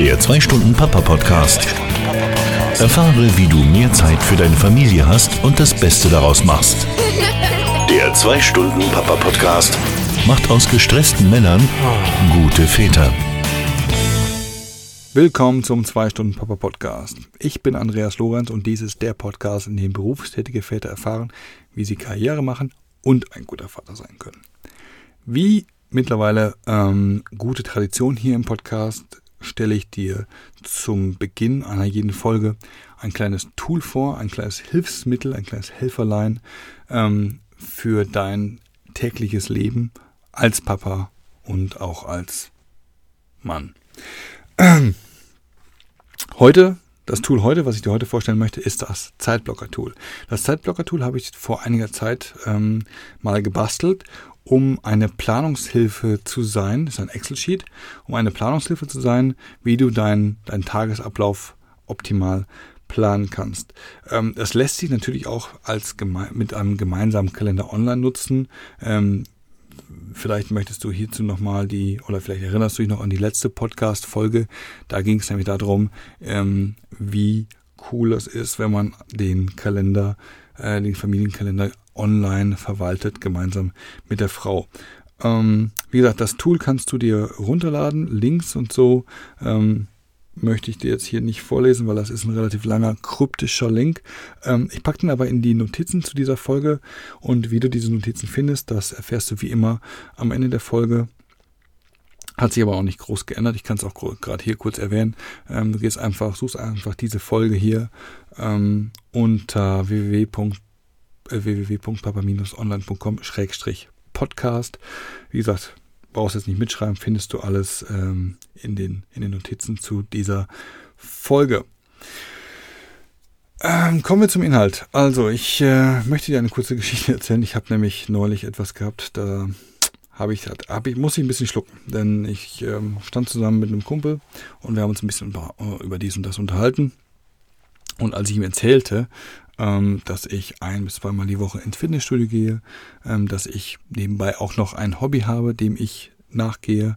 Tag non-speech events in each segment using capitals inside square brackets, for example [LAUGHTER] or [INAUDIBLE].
Der 2-Stunden-Papa-Podcast. Erfahre, wie du mehr Zeit für deine Familie hast und das Beste daraus machst. Der 2-Stunden-Papa-Podcast macht aus gestressten Männern gute Väter. Willkommen zum 2-Stunden-Papa-Podcast. Ich bin Andreas Lorenz und dies ist der Podcast, in dem berufstätige Väter erfahren, wie sie Karriere machen und ein guter Vater sein können. Wie mittlerweile ähm, gute Tradition hier im Podcast stelle ich dir zum Beginn einer jeden Folge ein kleines Tool vor, ein kleines Hilfsmittel, ein kleines Helferlein ähm, für dein tägliches Leben als Papa und auch als Mann. [CLEARS THROAT] Heute, das Tool heute, was ich dir heute vorstellen möchte, ist das Zeitblocker-Tool. Das Zeitblocker-Tool habe ich vor einiger Zeit ähm, mal gebastelt um eine Planungshilfe zu sein, das ist ein Excel-Sheet, um eine Planungshilfe zu sein, wie du deinen dein Tagesablauf optimal planen kannst. Ähm, das lässt sich natürlich auch als mit einem gemeinsamen Kalender online nutzen. Ähm, vielleicht möchtest du hierzu nochmal die, oder vielleicht erinnerst du dich noch an die letzte Podcast-Folge. Da ging es nämlich darum, ähm, wie cool es ist, wenn man den Kalender, äh, den Familienkalender online verwaltet, gemeinsam mit der Frau. Ähm, wie gesagt, das Tool kannst du dir runterladen, Links und so. Ähm, möchte ich dir jetzt hier nicht vorlesen, weil das ist ein relativ langer kryptischer Link. Ähm, ich packe den aber in die Notizen zu dieser Folge und wie du diese Notizen findest, das erfährst du wie immer am Ende der Folge. Hat sich aber auch nicht groß geändert. Ich kann es auch gerade hier kurz erwähnen. Ähm, du gehst einfach, suchst einfach diese Folge hier ähm, unter www www.papa-online.com-podcast. Wie gesagt, brauchst jetzt nicht mitschreiben, findest du alles ähm, in, den, in den Notizen zu dieser Folge. Ähm, kommen wir zum Inhalt. Also, ich äh, möchte dir eine kurze [LAUGHS] Geschichte erzählen. Ich habe nämlich neulich etwas gehabt, da habe ich, hab ich, muss ich ein bisschen schlucken, denn ich ähm, stand zusammen mit einem Kumpel und wir haben uns ein bisschen über, über dies und das unterhalten. Und als ich ihm erzählte, ähm, dass ich ein bis zweimal die Woche ins Fitnessstudio gehe, ähm, dass ich nebenbei auch noch ein Hobby habe, dem ich nachgehe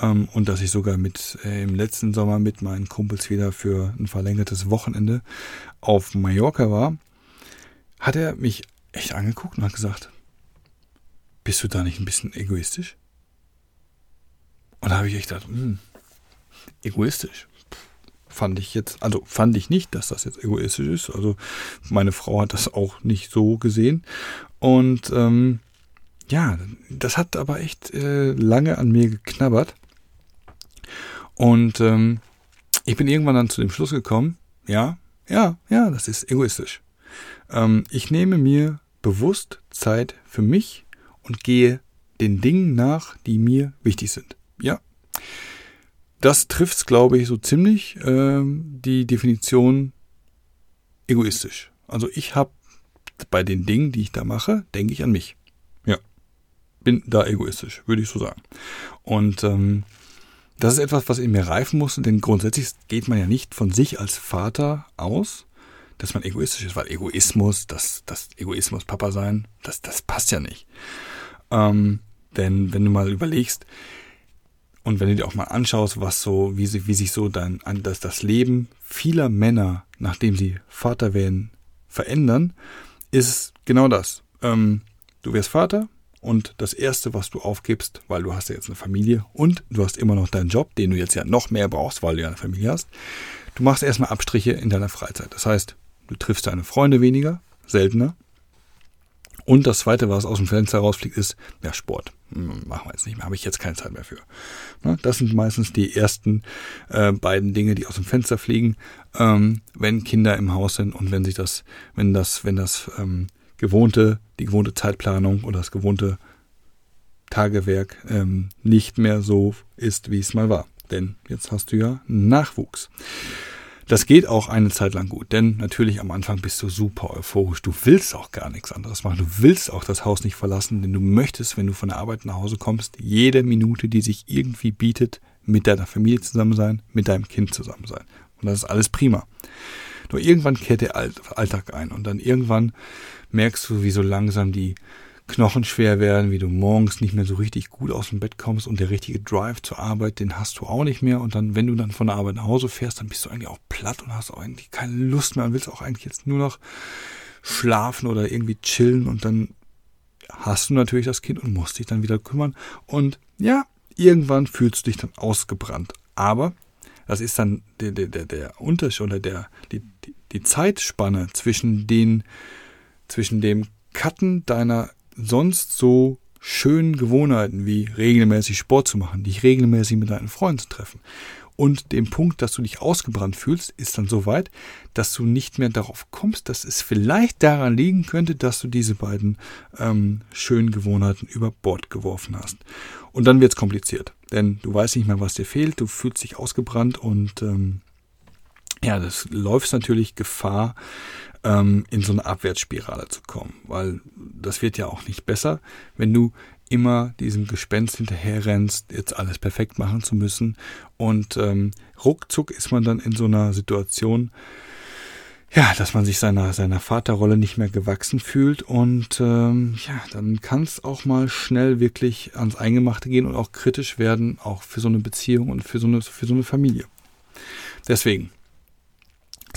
ähm, und dass ich sogar mit äh, im letzten Sommer mit meinen Kumpels wieder für ein verlängertes Wochenende auf Mallorca war, hat er mich echt angeguckt und hat gesagt, bist du da nicht ein bisschen egoistisch? Und da habe ich echt gedacht, hm, egoistisch fand ich jetzt, also fand ich nicht, dass das jetzt egoistisch ist. Also meine Frau hat das auch nicht so gesehen. Und ähm, ja, das hat aber echt äh, lange an mir geknabbert. Und ähm, ich bin irgendwann dann zu dem Schluss gekommen, ja, ja, ja, das ist egoistisch. Ähm, ich nehme mir bewusst Zeit für mich und gehe den Dingen nach, die mir wichtig sind. Ja, das trifft, glaube ich, so ziemlich ähm, die Definition egoistisch. Also ich habe bei den Dingen, die ich da mache, denke ich an mich. Ja, bin da egoistisch, würde ich so sagen. Und ähm, das ist etwas, was in mir reifen muss, denn grundsätzlich geht man ja nicht von sich als Vater aus, dass man egoistisch ist, weil Egoismus, das, das Egoismus Papa sein, das, das passt ja nicht. Ähm, denn wenn du mal überlegst, und wenn du dir auch mal anschaust, was so, wie, sie, wie sich so dann das, das Leben vieler Männer, nachdem sie Vater werden, verändern, ist genau das. Ähm, du wirst Vater und das Erste, was du aufgibst, weil du hast ja jetzt eine Familie und du hast immer noch deinen Job, den du jetzt ja noch mehr brauchst, weil du ja eine Familie hast, du machst erstmal Abstriche in deiner Freizeit. Das heißt, du triffst deine Freunde weniger, seltener, und das zweite, was aus dem Fenster rausfliegt, ist, ja, Sport. Hm, machen wir jetzt nicht mehr, habe ich jetzt keine Zeit mehr für. Ne, das sind meistens die ersten äh, beiden Dinge, die aus dem Fenster fliegen, ähm, wenn Kinder im Haus sind und wenn sich das, wenn das, wenn das ähm, gewohnte, die gewohnte Zeitplanung oder das gewohnte Tagewerk ähm, nicht mehr so ist, wie es mal war. Denn jetzt hast du ja Nachwuchs. Das geht auch eine Zeit lang gut, denn natürlich am Anfang bist du super euphorisch. Du willst auch gar nichts anderes machen. Du willst auch das Haus nicht verlassen, denn du möchtest, wenn du von der Arbeit nach Hause kommst, jede Minute, die sich irgendwie bietet, mit deiner Familie zusammen sein, mit deinem Kind zusammen sein. Und das ist alles prima. Nur irgendwann kehrt der Alltag ein und dann irgendwann merkst du, wie so langsam die knochenschwer werden, wie du morgens nicht mehr so richtig gut aus dem Bett kommst und der richtige Drive zur Arbeit, den hast du auch nicht mehr. Und dann, wenn du dann von der Arbeit nach Hause fährst, dann bist du eigentlich auch platt und hast auch eigentlich keine Lust mehr und willst auch eigentlich jetzt nur noch schlafen oder irgendwie chillen und dann hast du natürlich das Kind und musst dich dann wieder kümmern. Und ja, irgendwann fühlst du dich dann ausgebrannt. Aber das ist dann der, der, der, der Unterschied oder der, die, die, die Zeitspanne zwischen den, zwischen dem Cutten deiner sonst so schönen Gewohnheiten wie regelmäßig Sport zu machen, dich regelmäßig mit deinen Freunden zu treffen und dem Punkt, dass du dich ausgebrannt fühlst, ist dann so weit, dass du nicht mehr darauf kommst, dass es vielleicht daran liegen könnte, dass du diese beiden ähm, schönen Gewohnheiten über Bord geworfen hast. Und dann wird es kompliziert, denn du weißt nicht mehr, was dir fehlt, du fühlst dich ausgebrannt und ähm, ja, das läuft natürlich Gefahr, ähm, in so eine Abwärtsspirale zu kommen, weil das wird ja auch nicht besser, wenn du immer diesem Gespenst hinterherrennst, jetzt alles perfekt machen zu müssen. Und ähm, ruckzuck ist man dann in so einer Situation, ja, dass man sich seiner, seiner Vaterrolle nicht mehr gewachsen fühlt. Und ähm, ja, dann kann es auch mal schnell wirklich ans Eingemachte gehen und auch kritisch werden, auch für so eine Beziehung und für so eine, für so eine Familie. Deswegen,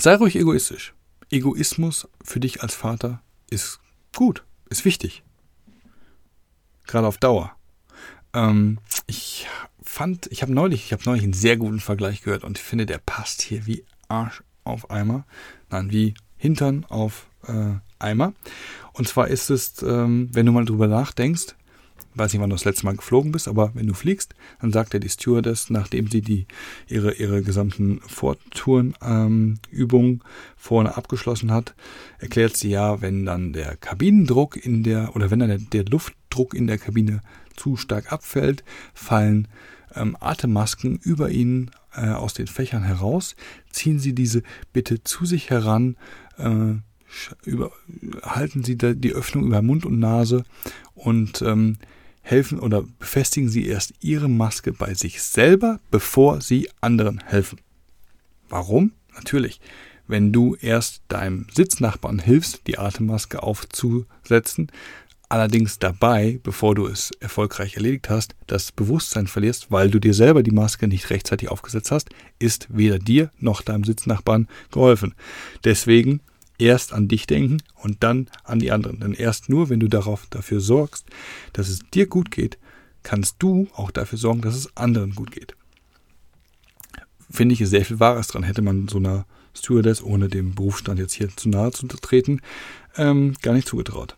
sei ruhig egoistisch. Egoismus für dich als Vater ist gut, ist wichtig gerade auf Dauer. Ähm, ich fand, ich habe neulich, ich habe neulich einen sehr guten Vergleich gehört und ich finde, der passt hier wie Arsch auf Eimer. Nein, wie Hintern auf äh, Eimer. Und zwar ist es, ähm, wenn du mal drüber nachdenkst, weiß nicht, wann du das letzte Mal geflogen bist, aber wenn du fliegst, dann sagt er die Stewardess, nachdem sie die ihre ihre gesamten Vortourenübungen ähm, vorne abgeschlossen hat, erklärt sie ja, wenn dann der Kabinendruck in der oder wenn dann der, der Luftdruck in der Kabine zu stark abfällt, fallen ähm, Atemmasken über ihnen äh, aus den Fächern heraus. Ziehen Sie diese bitte zu sich heran. Äh, über, halten Sie die Öffnung über Mund und Nase und ähm, helfen oder befestigen Sie erst Ihre Maske bei sich selber, bevor Sie anderen helfen. Warum? Natürlich, wenn du erst deinem Sitznachbarn hilfst, die Atemmaske aufzusetzen, allerdings dabei, bevor du es erfolgreich erledigt hast, das Bewusstsein verlierst, weil du dir selber die Maske nicht rechtzeitig aufgesetzt hast, ist weder dir noch deinem Sitznachbarn geholfen. Deswegen erst an dich denken und dann an die anderen. Denn erst nur, wenn du darauf dafür sorgst, dass es dir gut geht, kannst du auch dafür sorgen, dass es anderen gut geht. Finde ich sehr viel Wahres dran. Hätte man so einer Stewardess, ohne dem Berufsstand jetzt hier zu nahe zu treten, ähm, gar nicht zugetraut.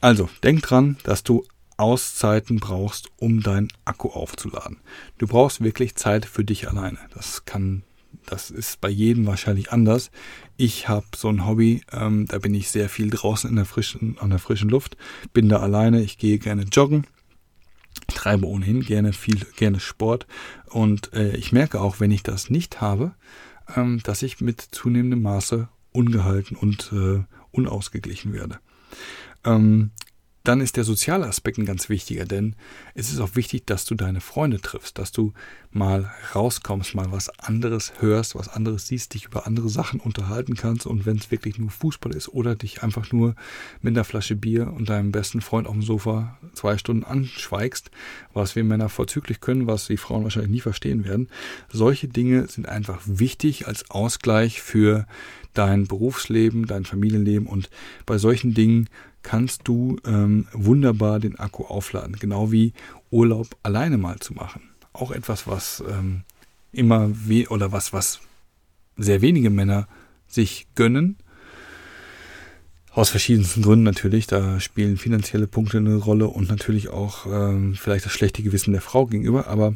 Also, denk dran, dass du Auszeiten brauchst, um deinen Akku aufzuladen. Du brauchst wirklich Zeit für dich alleine. Das kann das ist bei jedem wahrscheinlich anders. Ich habe so ein Hobby, ähm, da bin ich sehr viel draußen in der frischen, an der frischen Luft, bin da alleine, ich gehe gerne joggen, treibe ohnehin gerne viel, gerne Sport und äh, ich merke auch, wenn ich das nicht habe, ähm, dass ich mit zunehmendem Maße ungehalten und äh, unausgeglichen werde. Ähm, dann ist der soziale Aspekt ein ganz wichtiger, denn es ist auch wichtig, dass du deine Freunde triffst, dass du mal rauskommst, mal was anderes hörst, was anderes siehst, dich über andere Sachen unterhalten kannst und wenn es wirklich nur Fußball ist oder dich einfach nur mit einer Flasche Bier und deinem besten Freund auf dem Sofa zwei Stunden anschweigst, was wir Männer vorzüglich können, was die Frauen wahrscheinlich nie verstehen werden. Solche Dinge sind einfach wichtig als Ausgleich für dein Berufsleben, dein Familienleben und bei solchen Dingen kannst du ähm, wunderbar den Akku aufladen. Genau wie Urlaub alleine mal zu machen. Auch etwas, was ähm, immer we oder was, was sehr wenige Männer sich gönnen. Aus verschiedensten Gründen natürlich. Da spielen finanzielle Punkte eine Rolle und natürlich auch ähm, vielleicht das schlechte Gewissen der Frau gegenüber. Aber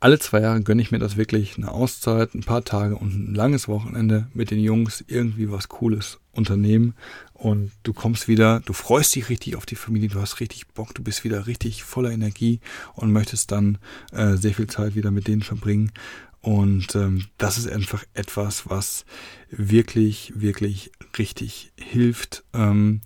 alle zwei Jahre gönne ich mir das wirklich, eine Auszeit, ein paar Tage und ein langes Wochenende mit den Jungs, irgendwie was Cooles unternehmen. Und du kommst wieder, du freust dich richtig auf die Familie, du hast richtig Bock, du bist wieder richtig voller Energie und möchtest dann äh, sehr viel Zeit wieder mit denen verbringen. Und ähm, das ist einfach etwas, was wirklich, wirklich richtig hilft, ähm,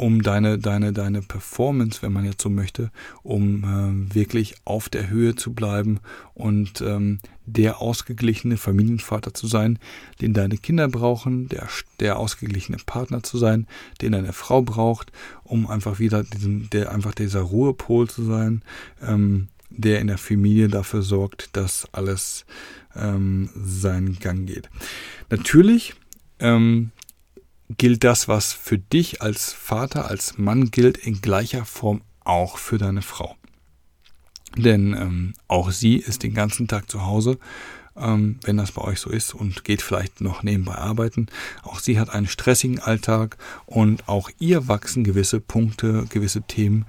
um deine, deine, deine Performance, wenn man jetzt so möchte, um ähm, wirklich auf der Höhe zu bleiben und ähm, der ausgeglichene Familienvater zu sein, den deine Kinder brauchen, der, der ausgeglichene Partner zu sein, den deine Frau braucht, um einfach wieder diesen, der einfach dieser Ruhepol zu sein, ähm, der in der Familie dafür sorgt, dass alles ähm, seinen Gang geht. Natürlich ähm, gilt das, was für dich als Vater, als Mann gilt, in gleicher Form auch für deine Frau. Denn ähm, auch sie ist den ganzen Tag zu Hause, ähm, wenn das bei euch so ist und geht vielleicht noch nebenbei arbeiten. Auch sie hat einen stressigen Alltag und auch ihr wachsen gewisse Punkte, gewisse Themen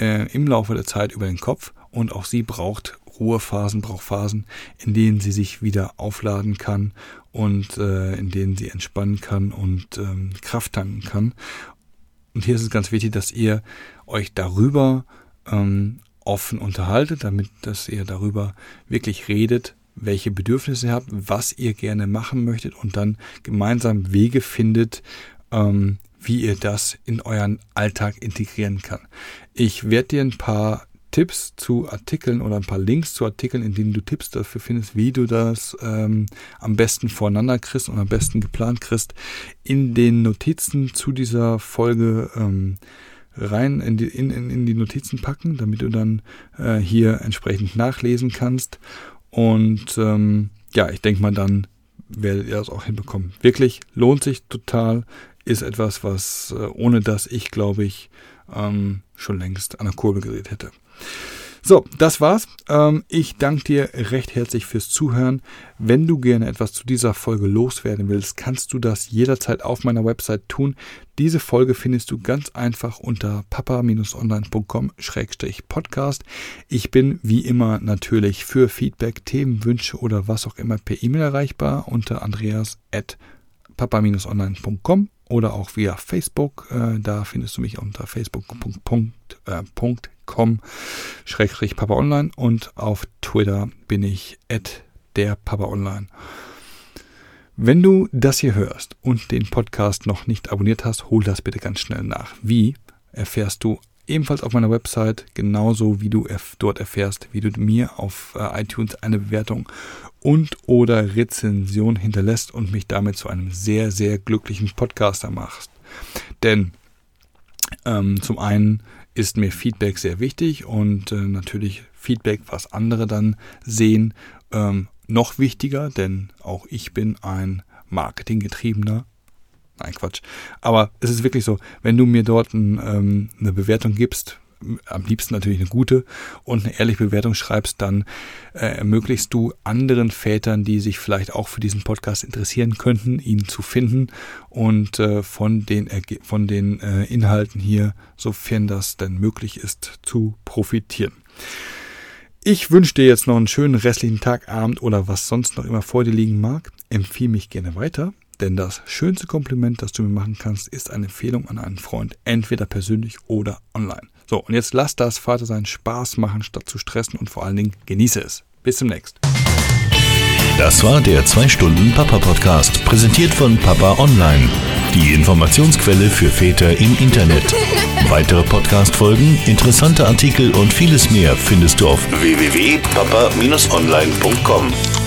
äh, im Laufe der Zeit über den Kopf und auch sie braucht Ruhephasen, braucht Phasen, in denen sie sich wieder aufladen kann und äh, in denen sie entspannen kann und ähm, Kraft tanken kann. Und hier ist es ganz wichtig, dass ihr euch darüber ähm, offen unterhaltet, damit dass ihr darüber wirklich redet, welche Bedürfnisse ihr habt, was ihr gerne machen möchtet und dann gemeinsam Wege findet, ähm, wie ihr das in euren Alltag integrieren kann. Ich werde dir ein paar Tipps zu Artikeln oder ein paar Links zu Artikeln, in denen du Tipps dafür findest, wie du das ähm, am besten voreinander kriegst und am besten geplant kriegst, in den Notizen zu dieser Folge ähm, rein in die, in, in, die Notizen packen, damit du dann äh, hier entsprechend nachlesen kannst. Und ähm, ja, ich denke mal, dann werdet ihr das auch hinbekommen. Wirklich lohnt sich total, ist etwas, was äh, ohne das ich, glaube ich, ähm, schon längst an der Kurbel gedreht hätte. So, das war's. Ähm, ich danke dir recht herzlich fürs Zuhören. Wenn du gerne etwas zu dieser Folge loswerden willst, kannst du das jederzeit auf meiner Website tun. Diese Folge findest du ganz einfach unter papa-online.com-podcast. Ich bin wie immer natürlich für Feedback, Themen, Wünsche oder was auch immer per E-Mail erreichbar unter andreas at papa-online.com oder auch via Facebook. Äh, da findest du mich unter facebook.com schrägstrich Papa Online und auf Twitter bin ich at der Papa Online. Wenn du das hier hörst und den Podcast noch nicht abonniert hast, hol das bitte ganz schnell nach. Wie erfährst du ebenfalls auf meiner Website, genauso wie du dort erfährst, wie du mir auf äh, iTunes eine Bewertung und oder Rezension hinterlässt und mich damit zu einem sehr, sehr glücklichen Podcaster machst. Denn ähm, zum einen ist mir Feedback sehr wichtig und äh, natürlich Feedback, was andere dann sehen, ähm, noch wichtiger, denn auch ich bin ein marketinggetriebener Nein, Quatsch. Aber es ist wirklich so, wenn du mir dort ein, ähm, eine Bewertung gibst, am liebsten natürlich eine gute und eine ehrliche Bewertung schreibst, dann äh, ermöglichst du anderen Vätern, die sich vielleicht auch für diesen Podcast interessieren könnten, ihn zu finden und äh, von den, von den äh, Inhalten hier, sofern das denn möglich ist, zu profitieren. Ich wünsche dir jetzt noch einen schönen restlichen Tag, Abend oder was sonst noch immer vor dir liegen mag. Empfehle mich gerne weiter. Denn das schönste Kompliment, das du mir machen kannst, ist eine Empfehlung an einen Freund, entweder persönlich oder online. So, und jetzt lass das Vatersein Spaß machen, statt zu stressen und vor allen Dingen genieße es. Bis zum nächsten. Das war der 2-Stunden-Papa-Podcast, präsentiert von Papa Online. Die Informationsquelle für Väter im Internet. Weitere Podcast-Folgen, interessante Artikel und vieles mehr findest du auf www.papa-online.com.